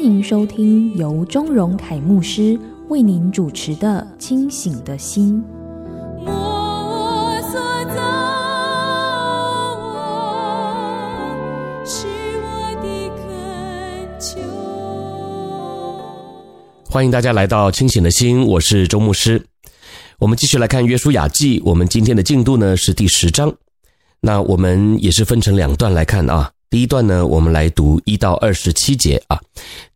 欢迎收听由钟荣凯牧师为您主持的《清醒的心》。欢迎大家来到清醒的心，我是周牧师。我们继续来看《约书亚记》，我们今天的进度呢是第十章。那我们也是分成两段来看啊。第一段呢，我们来读一到二十七节啊。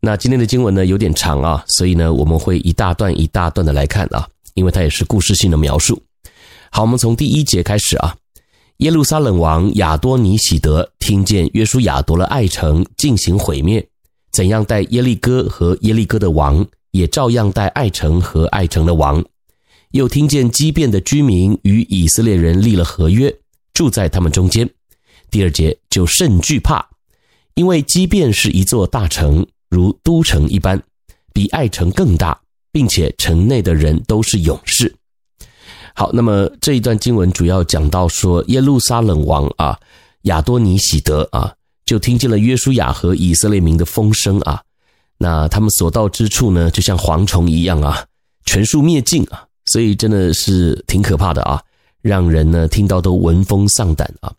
那今天的经文呢有点长啊，所以呢我们会一大段一大段的来看啊，因为它也是故事性的描述。好，我们从第一节开始啊。耶路撒冷王亚多尼喜德听见约书亚夺了爱城，进行毁灭，怎样带耶利哥和耶利哥的王。也照样带爱城和爱城的王，又听见基遍的居民与以色列人立了合约，住在他们中间。第二节就甚惧怕，因为即便是一座大城，如都城一般，比爱城更大，并且城内的人都是勇士。好，那么这一段经文主要讲到说，耶路撒冷王啊亚多尼喜德啊，就听见了约书亚和以色列民的风声啊。那他们所到之处呢，就像蝗虫一样啊，全数灭尽啊，所以真的是挺可怕的啊，让人呢听到都闻风丧胆啊。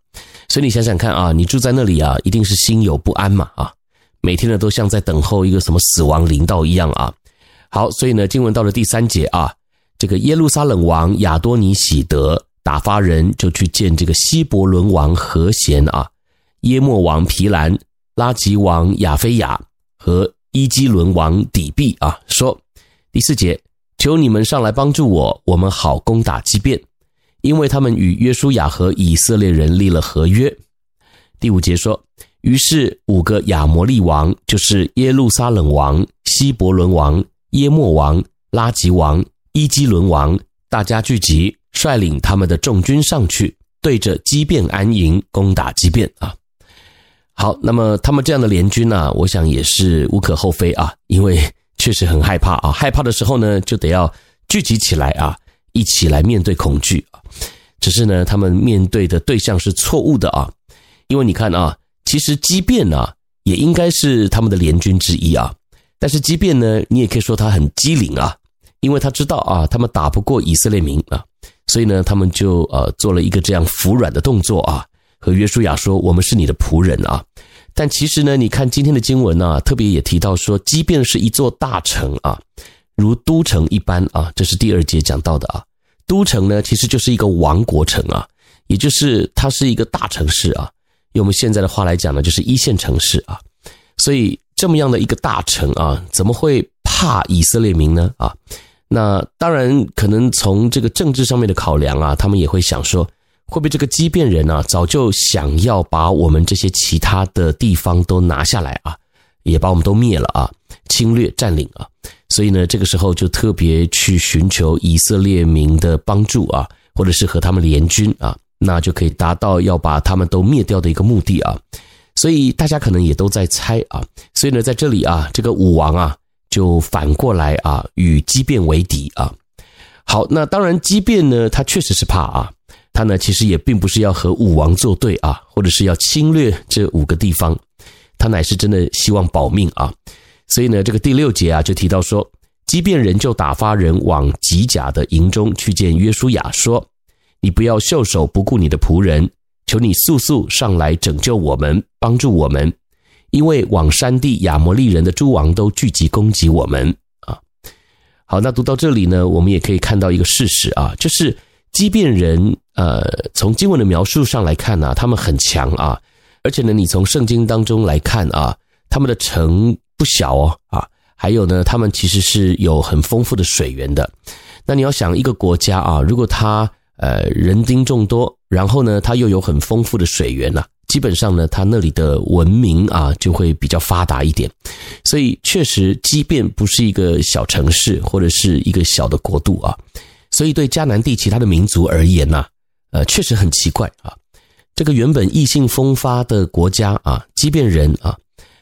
所以你想想看啊，你住在那里啊，一定是心有不安嘛啊，每天呢都像在等候一个什么死亡临到一样啊。好，所以呢，经文到了第三节啊，这个耶路撒冷王亚多尼喜德打发人就去见这个希伯伦王何贤啊，耶末王毗兰、拉吉王亚非亚和。伊基伦王底璧啊，说第四节，求你们上来帮助我，我们好攻打基遍，因为他们与约书亚和以色列人立了合约。第五节说，于是五个亚摩利王，就是耶路撒冷王、希伯伦王、耶末王、拉吉王、伊基伦王，大家聚集，率领他们的众军上去，对着基遍安营，攻打基遍啊。好，那么他们这样的联军呢、我想也是无可厚非啊，因为确实很害怕啊，害怕的时候呢，就得要聚集起来啊，一起来面对恐惧啊。只是呢，他们面对的对象是错误的啊，因为你看啊，其实即便呢，也应该是他们的联军之一啊，但是即便呢，你也可以说他很机灵啊，因为他知道啊，他们打不过以色列民啊，所以呢，他们就呃做了一个这样服软的动作啊。和约书亚说：“我们是你的仆人啊。”但其实呢，你看今天的经文呢，特别也提到说，即便是一座大城啊，如都城一般啊，这是第二节讲到的啊。都城呢，其实就是一个王国城啊，也就是它是一个大城市啊。用我们现在的话来讲呢，就是一线城市啊。所以这么样的一个大城啊，怎么会怕以色列民呢？啊，那当然可能从这个政治上面的考量啊，他们也会想说。会不会这个基遍人啊，早就想要把我们这些其他的地方都拿下来啊，也把我们都灭了啊，侵略占领啊，所以呢，这个时候就特别去寻求以色列民的帮助啊，或者是和他们联军啊，那就可以达到要把他们都灭掉的一个目的啊。所以大家可能也都在猜啊，所以呢，在这里啊，这个武王啊，就反过来啊，与基遍为敌啊。好，那当然基遍呢，他确实是怕啊。他呢，其实也并不是要和武王作对啊，或者是要侵略这五个地方，他乃是真的希望保命啊。所以呢，这个第六节啊，就提到说，基遍人就打发人往吉甲的营中去见约书亚，说：“你不要袖手不顾你的仆人，求你速速上来拯救我们，帮助我们，因为往山地亚摩利人的诸王都聚集攻击我们啊。”好，那读到这里呢，我们也可以看到一个事实啊，就是。基遍人，呃，从经文的描述上来看呢、他们很强啊，而且呢，你从圣经当中来看啊，他们的城不小哦，啊，还有呢，他们其实是有很丰富的水源的。那你要想一个国家啊，如果他呃人丁众多，然后呢，他又有很丰富的水源呐、啊，基本上呢，他那里的文明啊就会比较发达一点。所以确实，即便不是一个小城市或者是一个小的国度啊，所以对迦南地其他的民族而言呐，呃，确实很奇怪啊。这个原本异性风发的国家啊，即便人啊，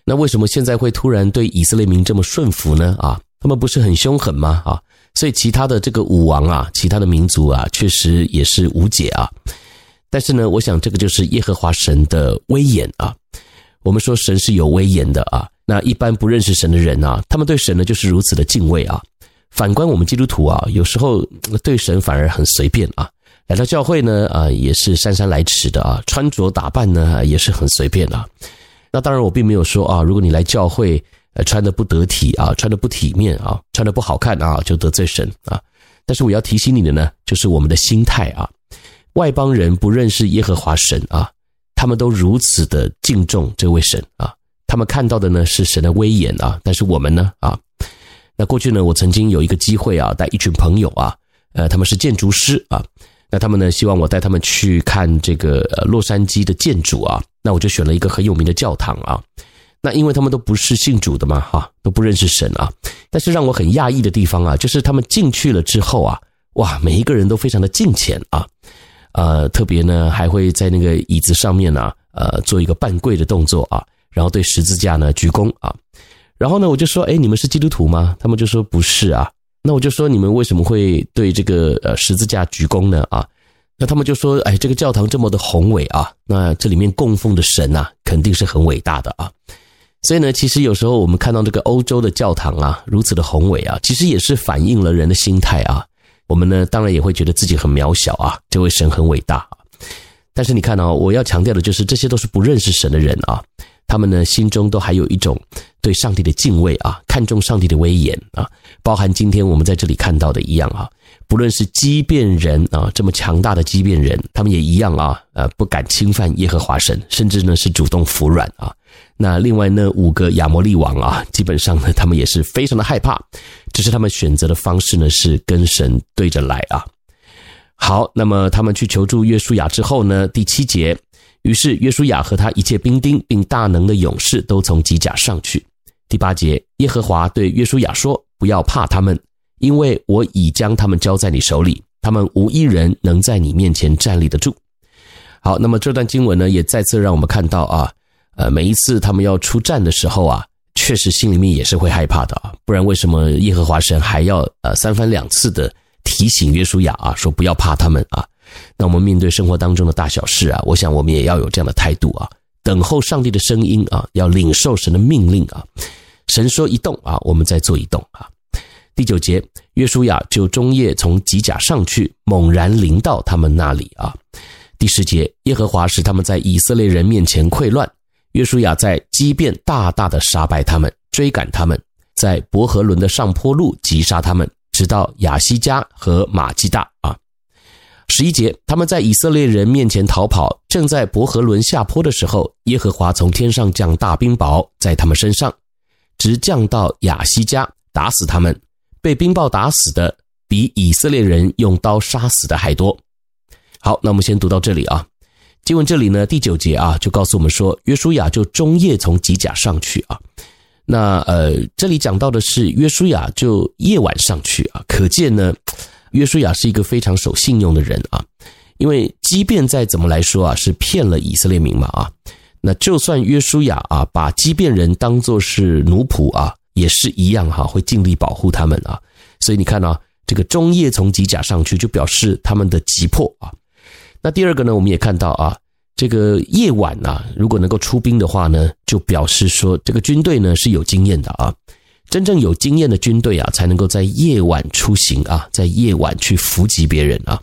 那为什么现在会突然对以色列民这么顺服呢？啊，他们不是很凶狠吗？啊，所以其他的这个武王啊，其他的民族啊，确实也是无解啊。但是呢，我想这个就是耶和华神的威严啊。我们说神是有威严的啊。那一般不认识神的人啊，他们对神呢就是如此的敬畏啊。反观我们基督徒啊，有时候对神反而很随便啊。来到教会呢啊，也是姗姗来迟的啊。穿着打扮呢也是很随便啊。那当然我并没有说啊，如果你来教会呃穿得不得体啊，穿得不体面啊，穿得不好看啊，就得罪神啊。但是我要提醒你的呢，就是我们的心态啊。外邦人不认识耶和华神啊，他们都如此的敬重这位神啊，他们看到的呢是神的威严啊，但是我们呢啊，那过去呢，我曾经有一个机会啊，带一群朋友啊，呃，他们是建筑师啊，那他们呢希望我带他们去看这个呃洛杉矶的建筑啊，那我就选了一个很有名的教堂啊，那因为他们都不是信主的嘛哈，都不认识神啊，但是让我很讶异的地方啊，就是他们进去了之后啊，哇，每一个人都非常的敬虔啊。呃，特别呢，还会在那个椅子上面呢、呃，做一个半跪的动作啊，然后对十字架呢鞠躬啊，然后呢，我就说，哎，你们是基督徒吗？他们就说不是啊。那我就说，你们为什么会对这个呃十字架鞠躬呢？啊，那他们就说，哎，这个教堂这么的宏伟啊，那这里面供奉的神呐、啊，肯定是很伟大的啊。所以呢，其实有时候我们看到这个欧洲的教堂啊，如此的宏伟啊，其实也是反映了人的心态啊。我们呢，当然也会觉得自己很渺小啊，这位神很伟大。但是你看啊，我要强调的就是，这些都是不认识神的人啊，他们呢心中都还有一种对上帝的敬畏啊，看重上帝的威严啊，包含今天我们在这里看到的一样啊。不论是基遍人啊，这么强大的基遍人，他们也一样啊，呃，不敢侵犯耶和华神，甚至呢是主动服软啊。那另外呢，五个亚摩利王啊，基本上呢，他们也是非常的害怕，只是他们选择的方式呢是跟神对着来啊。好，那么他们去求助约书亚之后呢，第七节，于是约书亚和他一切兵丁并大能的勇士都从机甲上去。第八节，耶和华对约书亚说：“不要怕他们，因为我已将他们交在你手里，他们无一人能在你面前站立得住。”好，那么这段经文呢，也再次让我们看到啊。呃，每一次他们要出战的时候啊，确实心里面也是会害怕的啊。不然为什么耶和华神还要呃三番两次的提醒约书亚啊，说不要怕他们啊？那我们面对生活当中的大小事啊，我想我们也要有这样的态度啊，等候上帝的声音啊，要领受神的命令啊。神说一动啊，我们再做一动啊。第九节，约书亚就中夜从吉甲上去，猛然临到他们那里啊。第十节，耶和华使他们在以色列人面前溃乱。约书亚在基变大大的杀败他们，追赶他们，在伯和伦的上坡路击杀他们，直到亚西加和玛基大啊。十一节，他们在以色列人面前逃跑，正在伯和仑下坡的时候，耶和华从天上降大冰雹在他们身上，直降到亚西加，打死他们。被冰雹打死的比以色列人用刀杀死的还多。好，那我们先读到这里啊。经文这里呢，第九节啊，就告诉我们说，约书亚就中夜从吉甲上去啊。那呃，这里讲到的是约书亚就夜晚上去啊，可见呢，约书亚是一个非常守信用的人啊。因为即便再怎么来说啊，是骗了以色列民嘛啊，那就算约书亚啊，把基遍人当作是奴仆啊，也是一样哈、会尽力保护他们啊。所以你看啊，这个中夜从吉甲上去，就表示他们的急迫啊。那第二个呢，我们也看到啊，这个夜晚呐、啊，如果能够出兵的话呢，就表示说这个军队呢是有经验的啊。真正有经验的军队啊，才能够在夜晚出行啊，在夜晚去伏击别人啊。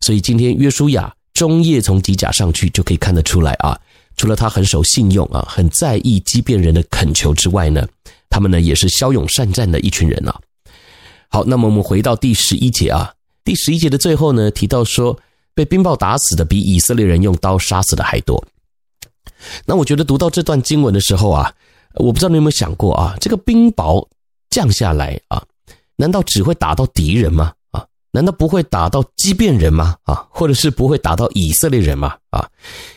所以今天约书亚中夜从机甲上去，就可以看得出来啊。除了他很守信用啊，很在意基遍人的恳求之外呢，他们呢也是骁勇善战的一群人啊。好，那么我们回到第十一节啊，第十一节的最后呢，提到说。被冰雹打死的比以色列人用刀杀死的还多。那我觉得读到这段经文的时候啊，我不知道你有没有想过啊，这个冰雹降下来啊，难道只会打到敌人吗？啊，难道不会打到基遍人吗？啊，或者是不会打到以色列人吗？啊，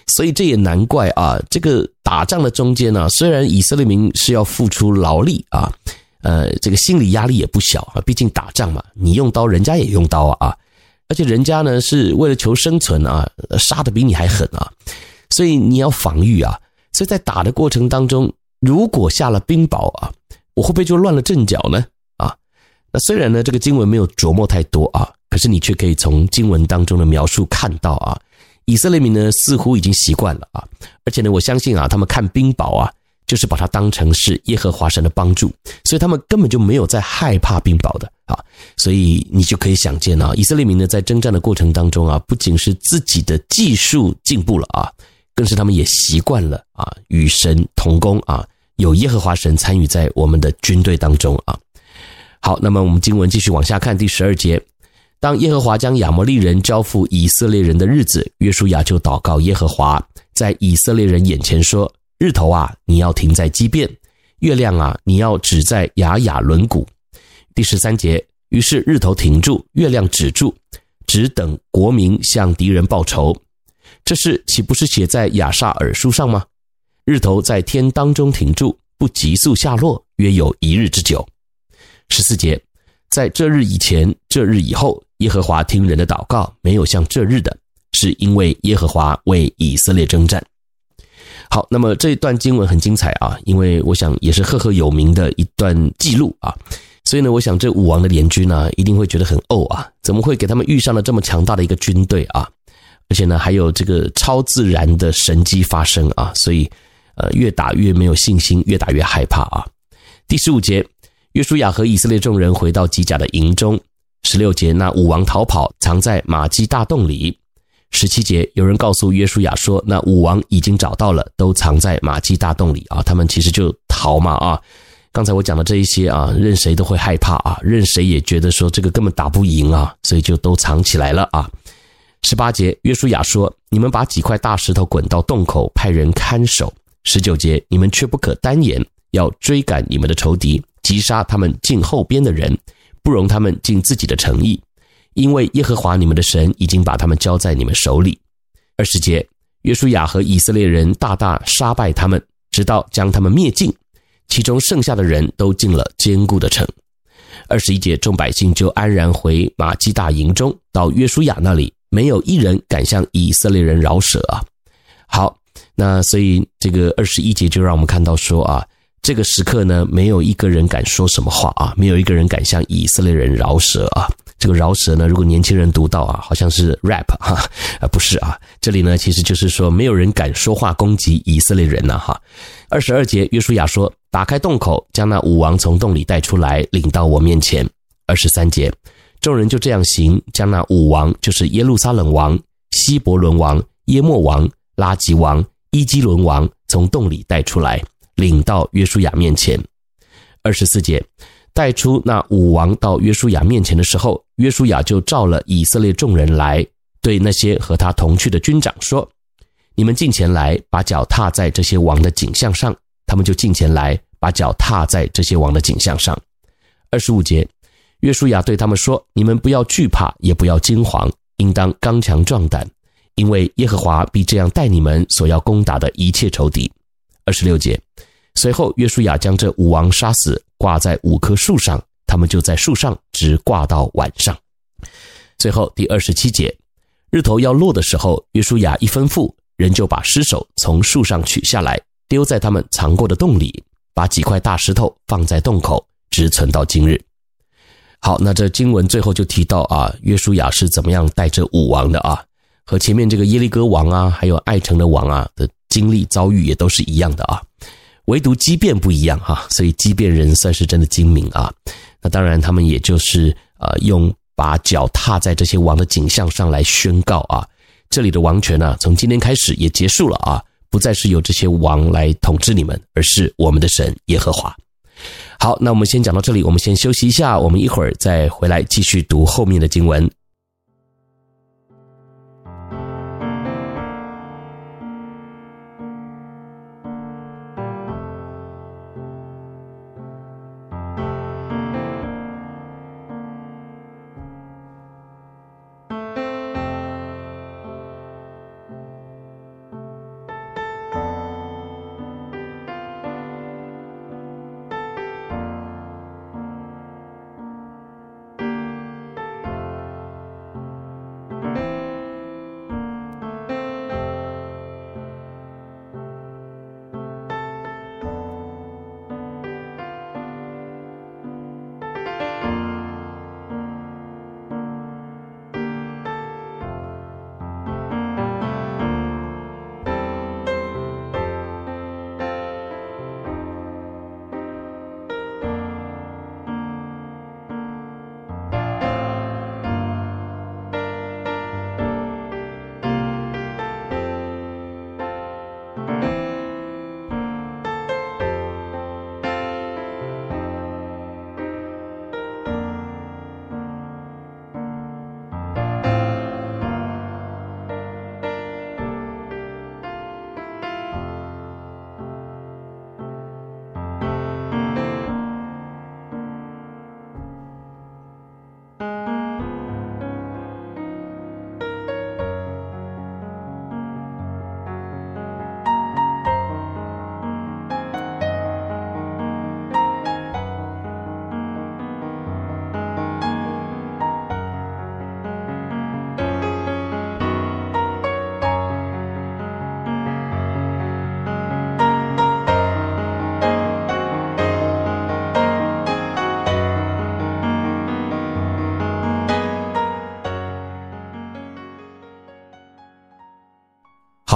所以这也难怪啊，这个打仗的中间呢、虽然以色列民是要付出劳力啊，呃，这个心理压力也不小啊，毕竟打仗嘛，你用刀，人家也用刀啊，而且人家呢是为了求生存啊，杀的比你还狠啊，所以你要防御啊，所以在打的过程当中，如果下了冰雹啊，我会不会就乱了阵脚呢？啊那虽然呢，这个经文没有琢磨太多啊，可是你却可以从经文当中的描述看到啊，以色列民呢似乎已经习惯了啊，而且呢，我相信啊，他们看冰雹啊，就是把它当成是耶和华神的帮助，所以他们根本就没有在害怕冰雹的啊，所以你就可以想见啊，以色列民呢在征战的过程当中啊，不仅是自己的技术进步了啊，更是他们也习惯了啊，与神同工啊，有耶和华神参与在我们的军队当中啊。好，那么我们经文继续往下看，第十二节，当耶和华将亚摩利人交付以色列人的日子，约书亚就祷告耶和华，在以色列人眼前说：“日头啊，你要停在基遍；月亮啊，你要止在亚雅伦谷。”第十三节，于是日头停住，月亮止住，只等国民向敌人报仇。这事岂不是写在亚萨尔书上吗？日头在天当中停住，不急速下落，约有一日之久。十四节，在这日以前，这日以后，耶和华听人的祷告，没有像这日的，是因为耶和华为以色列征战。好，那么这一段经文很精彩啊，因为我想也是赫赫有名的一段记录啊，所以呢，我想这五王的联军呢，一定会觉得很呕啊，怎么会给他们遇上了这么强大的一个军队啊？而且呢，还有这个超自然的神迹发生啊，所以呃，越打越没有信心，越打越害怕啊。第十五节。约书亚和以色列众人回到吉甲的营中。十六节，那武王逃跑，藏在玛基大洞里。十七节，有人告诉约书亚说，那武王已经找到了，都藏在玛基大洞里啊。他们其实就逃嘛啊。刚才我讲的这一些啊，任谁都会害怕啊，任谁也觉得说这个根本打不赢啊，所以就都藏起来了啊。十八节，约书亚说，你们把几块大石头滚到洞口，派人看守。十九节，你们却不可单言，要追赶你们的仇敌。击杀他们近后边的人，不容他们进自己的城邑，因为耶和华你们的神已经把他们交在你们手里。二十节，约书亚和以色列人大大杀败他们，直到将他们灭尽，其中剩下的人都进了坚固的城。二十一节，众百姓就安然回玛基大营中，到约书亚那里，没有一人敢向以色列人饶舌啊。好，那所以这个二十一节就让我们看到说啊。这个时刻呢，没有一个人敢说什么话啊，没有一个人敢向以色列人饶舌啊。这个饶舌呢，如果年轻人读到啊，好像是 rap 哈，啊不是啊，这里呢其实就是说没有人敢说话攻击以色列人呐哈。二十二节，约书亚说：“打开洞口，将那五王从洞里带出来，领到我面前。”二十三节，众人就这样行，将那五王，就是耶路撒冷王、希伯伦王、耶末王、拉吉王、伊基伦王，从洞里带出来。领到约书亚面前，二十四节，带出那五王到约书亚面前的时候，约书亚就召了以色列众人来，对那些和他同去的军长说：“你们近前来，把脚踏在这些王的景象上。”他们就近前来，把脚踏在这些王的景象上。二十五节，约书亚对他们说：“你们不要惧怕，也不要惊惶，应当刚强壮胆，因为耶和华必这样待你们所要攻打的一切仇敌。”二十六节。随后，约书亚将这五王杀死，挂在五棵树上，他们就在树上直挂到晚上。最后第二十七节，日头要落的时候，约书亚一吩咐，人就把尸首从树上取下来，丢在他们藏过的洞里，把几块大石头放在洞口，直存到今日。好，那这经文最后就提到啊，约书亚是怎么样带着武王的啊，和前面这个耶利哥王啊，还有爱城的王啊的经历遭遇也都是一样的啊。唯独基遍不一样哈，所以基遍人算是真的精明啊。那当然，他们也就是呃，用把脚踏在这些王的景象上来宣告啊，这里的王权呢，从今天开始也结束了啊，不再是由这些王来统治你们，而是我们的神耶和华。好，那我们先讲到这里，我们先休息一下，我们一会儿再回来继续读后面的经文。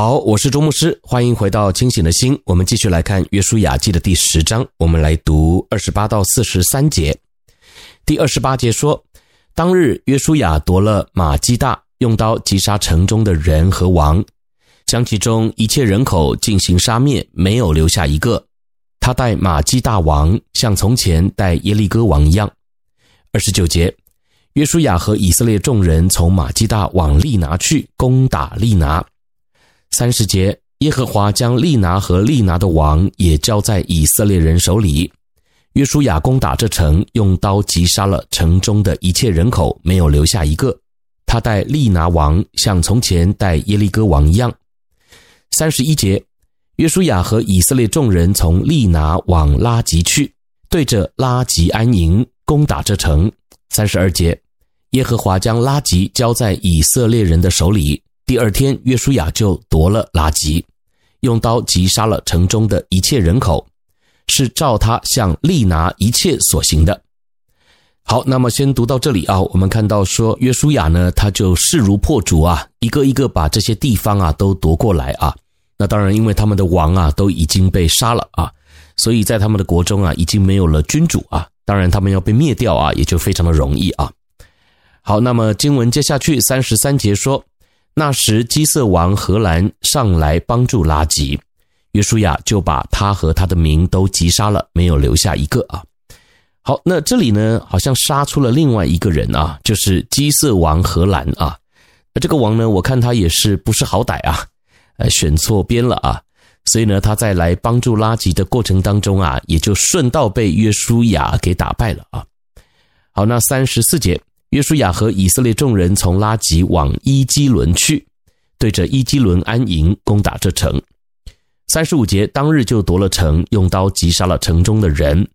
好，我是周牧师，欢迎回到清醒的心。我们继续来看《约书亚记》的第十章，我们来读二十八到四十三节。第二十八节说：“当日约书亚夺了玛基大，用刀击杀城中的人和王，将其中一切人口进行杀灭，没有留下一个。他带玛基大王，像从前带耶利哥王一样。”二十九节，约书亚和以色列众人从玛基大往利拿去，攻打利拿。三十节，耶和华将利拿和利拿的王也交在以色列人手里。约书亚攻打这城，用刀击杀了城中的一切人口，没有留下一个。他待利拿王像从前待耶利哥王一样。三十一节，约书亚和以色列众人从利拿往拉吉去，对着拉吉安营，攻打这城。三十二节，耶和华将拉吉交在以色列人的手里。第二天，约书亚就夺了拉吉，用刀击杀了城中的一切人口，是照他向利拿一切所行的。好，那么先读到这里啊，我们看到说约书亚呢，他就势如破竹啊，一个一个把这些地方啊都夺过来啊。那当然，因为他们的王啊都已经被杀了啊，所以在他们的国中啊已经没有了君主啊。当然，他们要被灭掉啊，也就非常的容易啊。好，那么经文接下去三十三节说。那时，基色王荷兰上来帮助拉吉，约书亚就把他和他的民都击杀了，没有留下一个啊。好，那这里呢，好像杀出了另外一个人啊，就是基色王荷兰啊。那这个王呢，我看他也是不是好歹啊，呃，选错边了啊。所以呢，他在来帮助拉吉的过程当中啊，也就顺道被约书亚给打败了啊。好，那三十四节。约书亚和以色列众人从拉吉往伊基伦去，对着伊基伦安营，攻打这城。三十五节，当日就夺了城，用刀击杀了城中的人。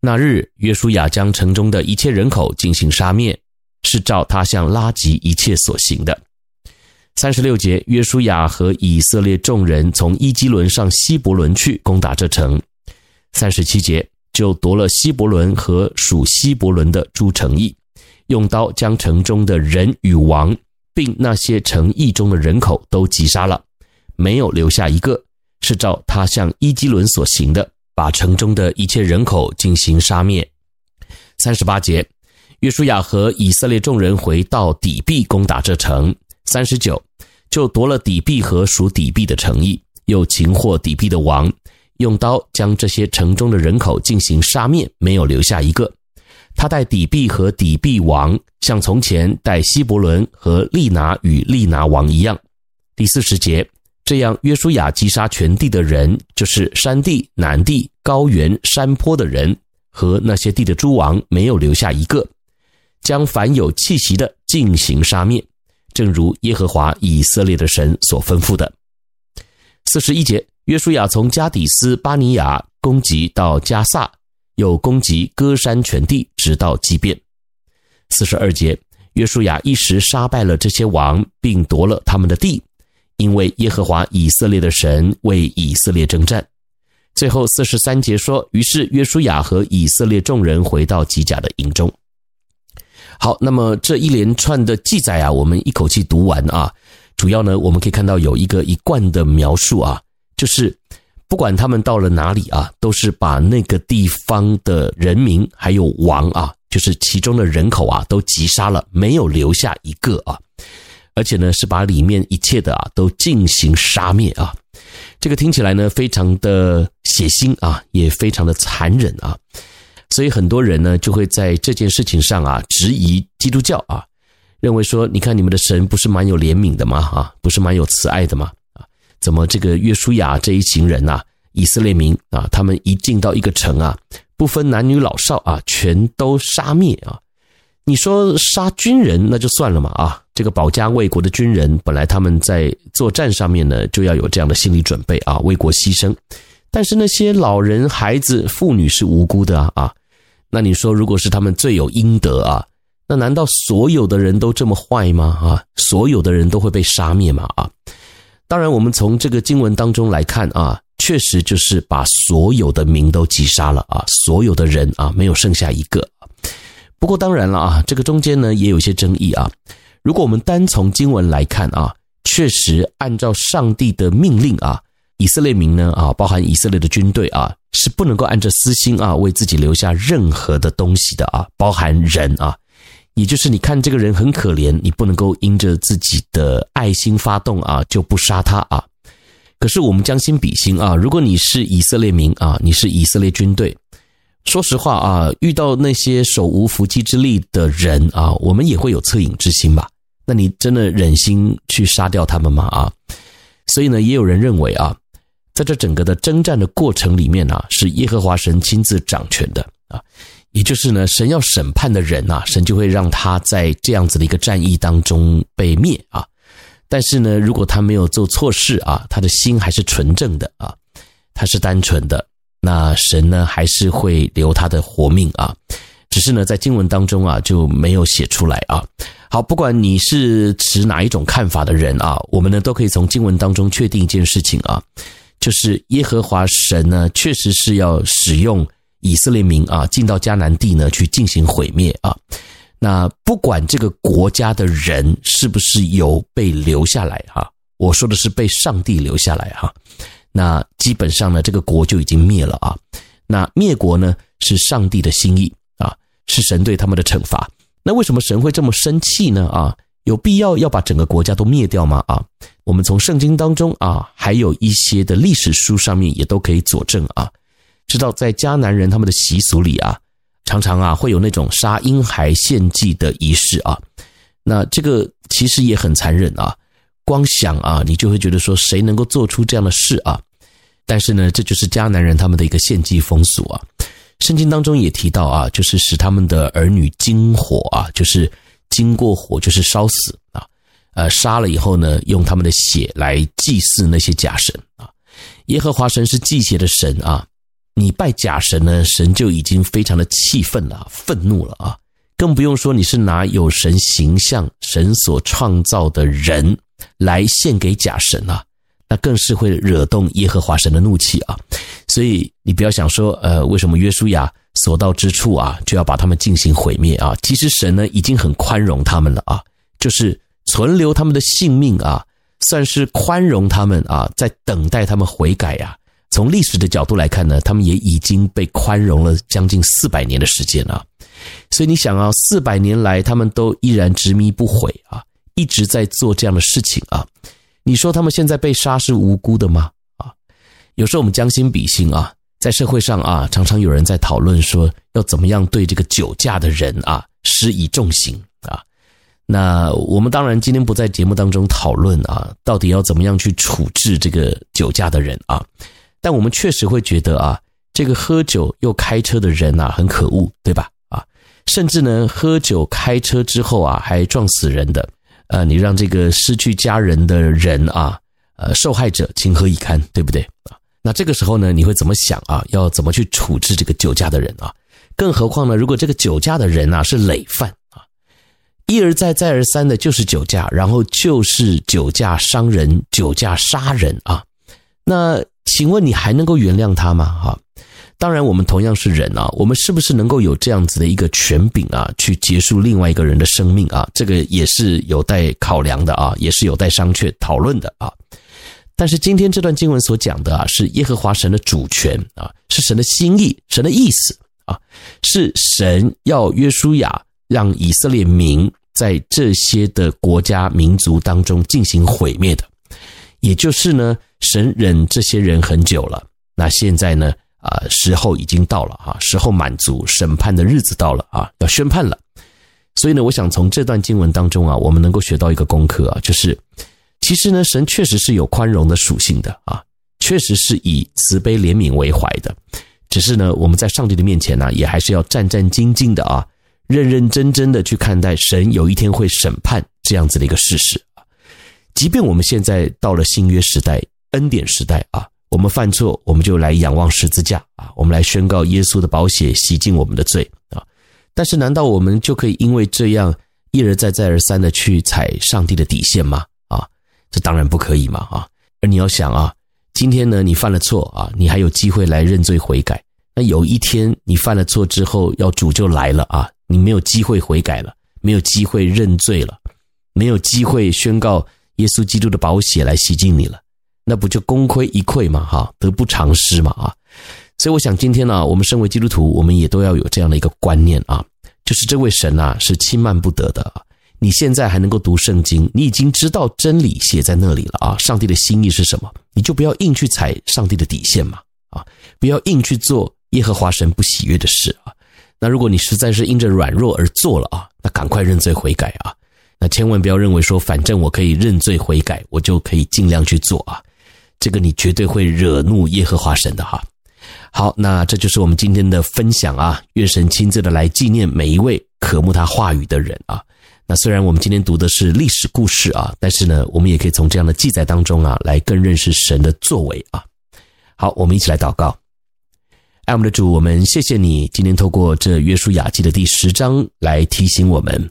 那日，约书亚将城中的一切人口进行杀灭，是照他向拉吉一切所行的。三十六节，约书亚和以色列众人从伊基伦上希伯伦去，攻打这城。三十七节，就夺了希伯伦和属希伯伦的诸城邑。用刀将城中的人与王，并那些城邑中的人口都击杀了，没有留下一个，是照他向伊基伦所行的，把城中的一切人口进行杀灭。三十八节，约书亚和以色列众人回到底璧攻打这城。三十九，就夺了底璧和属底璧的城邑，又擒获底璧的王，用刀将这些城中的人口进行杀灭，没有留下一个。他待底壁和底壁王，像从前待希伯伦和利拿与利拿王一样。第四十节，这样约书亚击杀全地的人，就是山地、南地、高原、山坡的人和那些地的诸王，没有留下一个，将凡有气息的进行杀灭，正如耶和华以色列的神所吩咐的。四十一节，约书亚从加底斯巴尼亚攻击到加萨。又攻击歌山全地，直到基遍。四十二节，约书亚一时杀败了这些王，并夺了他们的地，因为耶和华以色列的神为以色列征战。最后四十三节说，于是约书亚和以色列众人回到吉甲的营中。好，那么这一连串的记载啊，我们一口气读完啊，主要呢，我们可以看到有一个一贯的描述啊，就是。不管他们到了哪里啊，都是把那个地方的人民还有王啊，就是其中的人口啊，都击杀了，没有留下一个啊。而且呢，是把里面一切的啊都进行杀灭啊。这个听起来呢，非常的血腥啊，也非常的残忍啊。所以很多人呢，就会在这件事情上啊，质疑基督教啊，认为说，你看你们的神不是蛮有怜悯的吗？啊，不是蛮有慈爱的吗？怎么这个约书亚这一行人呐，以色列民啊，他们一进到一个城啊，不分男女老少啊，全都杀灭啊！你说杀军人那就算了嘛啊，这个保家卫国的军人，本来他们在作战上面呢，就要有这样的心理准备啊，为国牺牲。但是那些老人、孩子、妇女是无辜的啊啊！那你说，如果是他们罪有应得啊，那难道所有的人都这么坏吗？啊，所有的人都会被杀灭吗？啊？当然，我们从这个经文当中来看啊，确实就是把所有的民都击杀了啊，所有的人啊，没有剩下一个。不过当然了啊，这个中间呢也有一些争议啊。如果我们单从经文来看啊，确实按照上帝的命令啊，以色列民呢啊，包含以色列的军队啊，是不能够按照私心啊为自己留下任何的东西的啊，包含人啊，也就是你看这个人很可怜，你不能够因着自己的爱心发动啊，就不杀他啊。可是我们将心比心啊，如果你是以色列民啊，你是以色列军队，说实话啊，遇到那些手无缚鸡之力的人啊，我们也会有恻隐之心吧？那你真的忍心去杀掉他们吗？啊，所以呢，也有人认为啊，在这整个的征战的过程里面啊，是耶和华神亲自掌权的啊，也就是呢，神要审判的人啊，神就会让他在这样子的一个战役当中被灭啊。但是呢，如果他没有做错事啊，他的心还是纯正的啊，他是单纯的，那神呢还是会留他的活命啊。只是呢，在经文当中啊就没有写出来啊。好，不管你是持哪一种看法的人啊，我们呢都可以从经文当中确定一件事情啊，就是耶和华神呢确实是要使用以色列民啊进到迦南地呢去进行毁灭啊。那不管这个国家的人是不是有被留下来哈，我说的是被上帝留下来哈。那基本上呢，这个国就已经灭了啊。那灭国呢，是上帝的心意啊，是神对他们的惩罚。那为什么神会这么生气呢？啊，有必要要把整个国家都灭掉吗？啊，我们从圣经当中啊，还有一些的历史书上面也都可以佐证啊，知道在迦南人他们的习俗里啊。常常啊，会有那种杀婴孩献祭的仪式啊，那这个其实也很残忍啊。光想啊，你就会觉得说，谁能够做出这样的事啊？但是呢，这就是迦南人他们的一个献祭风俗啊。圣经当中也提到啊，就是使他们的儿女经火啊，就是经过火，就是烧死啊。呃，杀了以后呢，用他们的血来祭祀那些假神啊。耶和华神是祭血的神啊。你拜假神呢，神就已经非常的气愤了，愤怒了啊！更不用说你是拿有神形象、神所创造的人来献给假神啊，那更是会惹动耶和华神的怒气啊！所以你不要想说，呃，为什么约书亚所到之处啊，就要把他们进行毁灭啊？其实神呢已经很宽容他们了啊，就是存留他们的性命啊，算是宽容他们啊，在等待他们悔改呀。从历史的角度来看呢，他们也已经被宽容了将近四百年的时间了。所以你想啊，四百年来他们都依然执迷不悔啊，一直在做这样的事情啊。你说他们现在被杀是无辜的吗？啊，有时候我们将心比心啊，在社会上啊，常常有人在讨论说要怎么样对这个酒驾的人啊施以重刑啊。那我们当然今天不在节目当中讨论啊，到底要怎么样去处置这个酒驾的人啊。但我们确实会觉得啊，这个喝酒又开车的人啊，很可恶，对吧？啊，甚至呢，喝酒开车之后啊，还撞死人的，呃，你让这个失去家人的人啊，呃，受害者情何以堪，对不对？啊，那这个时候呢，你会怎么想啊？要怎么去处置这个酒驾的人啊？更何况呢，如果这个酒驾的人啊是累犯啊，一而再再而三的就是酒驾，然后就是酒驾伤人、酒驾杀人啊，那。请问你还能够原谅他吗？哈，当然，我们同样是人啊，我们是不是能够有这样子的一个权柄啊，去结束另外一个人的生命啊？这个也是有待考量的啊，也是有待商榷讨论的啊。但是今天这段经文所讲的啊，是耶和华神的主权啊，是神的心意，神的意思啊，是神要约书亚让以色列民在这些的国家民族当中进行毁灭的。也就是呢，神忍这些人很久了，那现在呢，啊，时候已经到了啊，时候满足，审判的日子到了啊，要宣判了。所以呢，我想从这段经文当中啊，我们能够学到一个功课啊，就是其实呢，神确实是有宽容的属性的啊，确实是以慈悲怜悯为怀的。只是呢，我们在上帝的面前呢，也还是要战战兢兢的啊，认认真真的去看待神有一天会审判这样子的一个事实。即便我们现在到了新约时代、恩典时代啊，我们犯错，我们就来仰望十字架啊，我们来宣告耶稣的宝血洗净我们的罪啊。但是，难道我们就可以因为这样一而再、再而三的去踩上帝的底线吗？啊，这当然不可以嘛啊！而你要想啊，今天呢，你犯了错啊，你还有机会来认罪悔改。那有一天你犯了错之后，要主就来了啊，你没有机会悔改了，没有机会认罪了，没有机会宣告。耶稣基督的宝血来洗净你了，那不就功亏一篑嘛？哈，得不偿失嘛？啊，所以我想今天呢、我们身为基督徒，我们也都要有这样的一个观念啊，就是这位神啊是轻慢不得的啊。你现在还能够读圣经，你已经知道真理写在那里了啊，上帝的心意是什么？你就不要硬去踩上帝的底线嘛，啊，不要硬去做耶和华神不喜悦的事啊。那如果你实在是因着软弱而做了啊，那赶快认罪悔改啊！那千万不要认为说，反正我可以认罪悔改，我就可以尽量去做啊！这个你绝对会惹怒耶和华神的哈。好，那这就是我们今天的分享啊！愿神亲自的来纪念每一位渴慕他话语的人啊！那虽然我们今天读的是历史故事啊，但是呢，我们也可以从这样的记载当中啊，来更认识神的作为啊。好，我们一起来祷告。爱我们的主，我们谢谢你今天透过这约书亚记的第十章来提醒我们，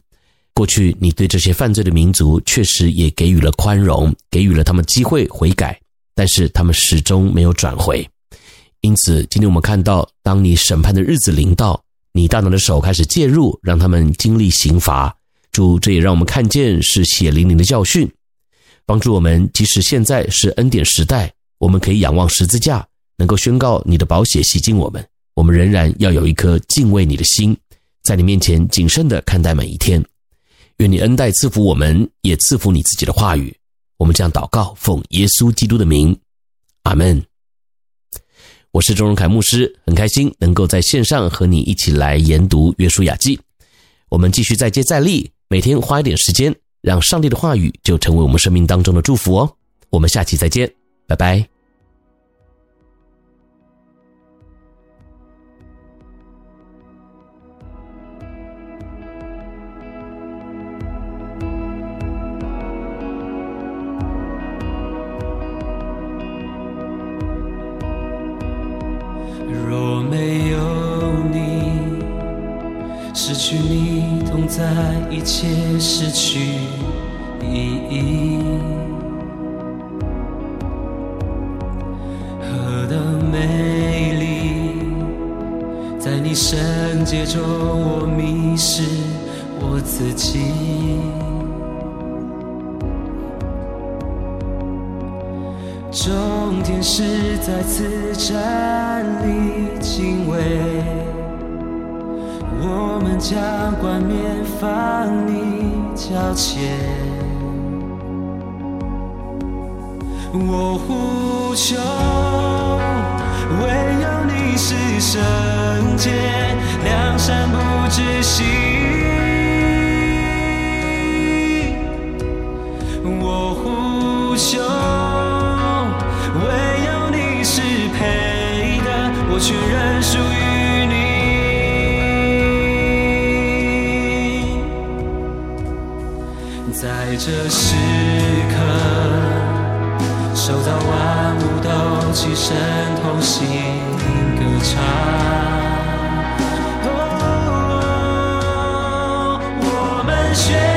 过去你对这些犯罪的民族确实也给予了宽容，给予了他们机会悔改，但是他们始终没有转回。因此，今天我们看到，当你审判的日子临到，你大能的手开始介入，让他们经历刑罚。主，这也让我们看见是血淋淋的教训，帮助我们，即使现在是恩典时代，我们可以仰望十字架。能够宣告你的宝血洗净我们，我们仍然要有一颗敬畏你的心，在你面前谨慎地看待每一天。愿你恩待赐福我们，也赐福你自己的话语。我们这样祷告，奉耶稣基督的名，阿门。我是钟荣凯牧师，很开心能够在线上和你一起来研读约书亚记。我们继续再接再厉，每天花一点时间，让上帝的话语就成为我们生命当中的祝福哦。我们下期再见，拜拜。站立敬畏。我们将冠冕放你脚前，我呼求，唯有你是圣洁，良善不知息。我呼求，我确认属于你。在这时刻守到万物都齐声同心歌唱。我们学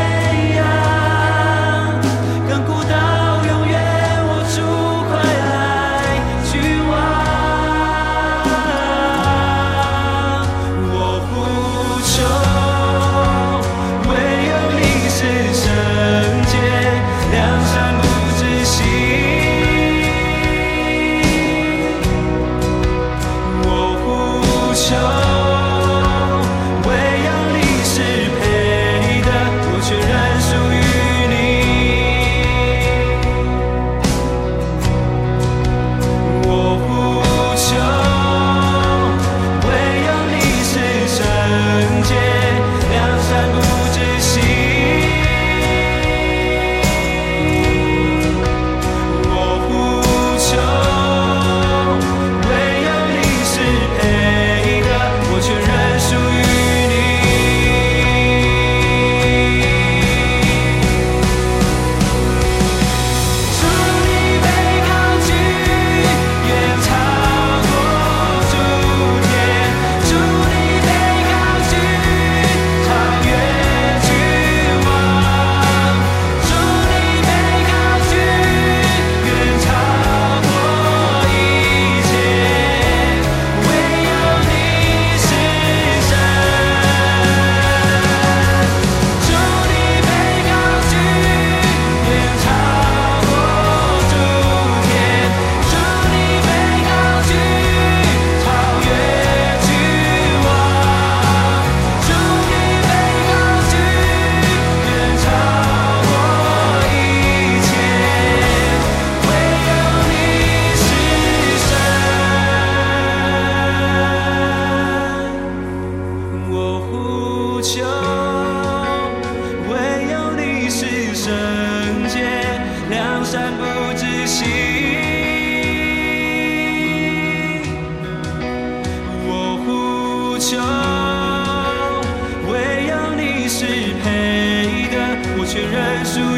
虽然输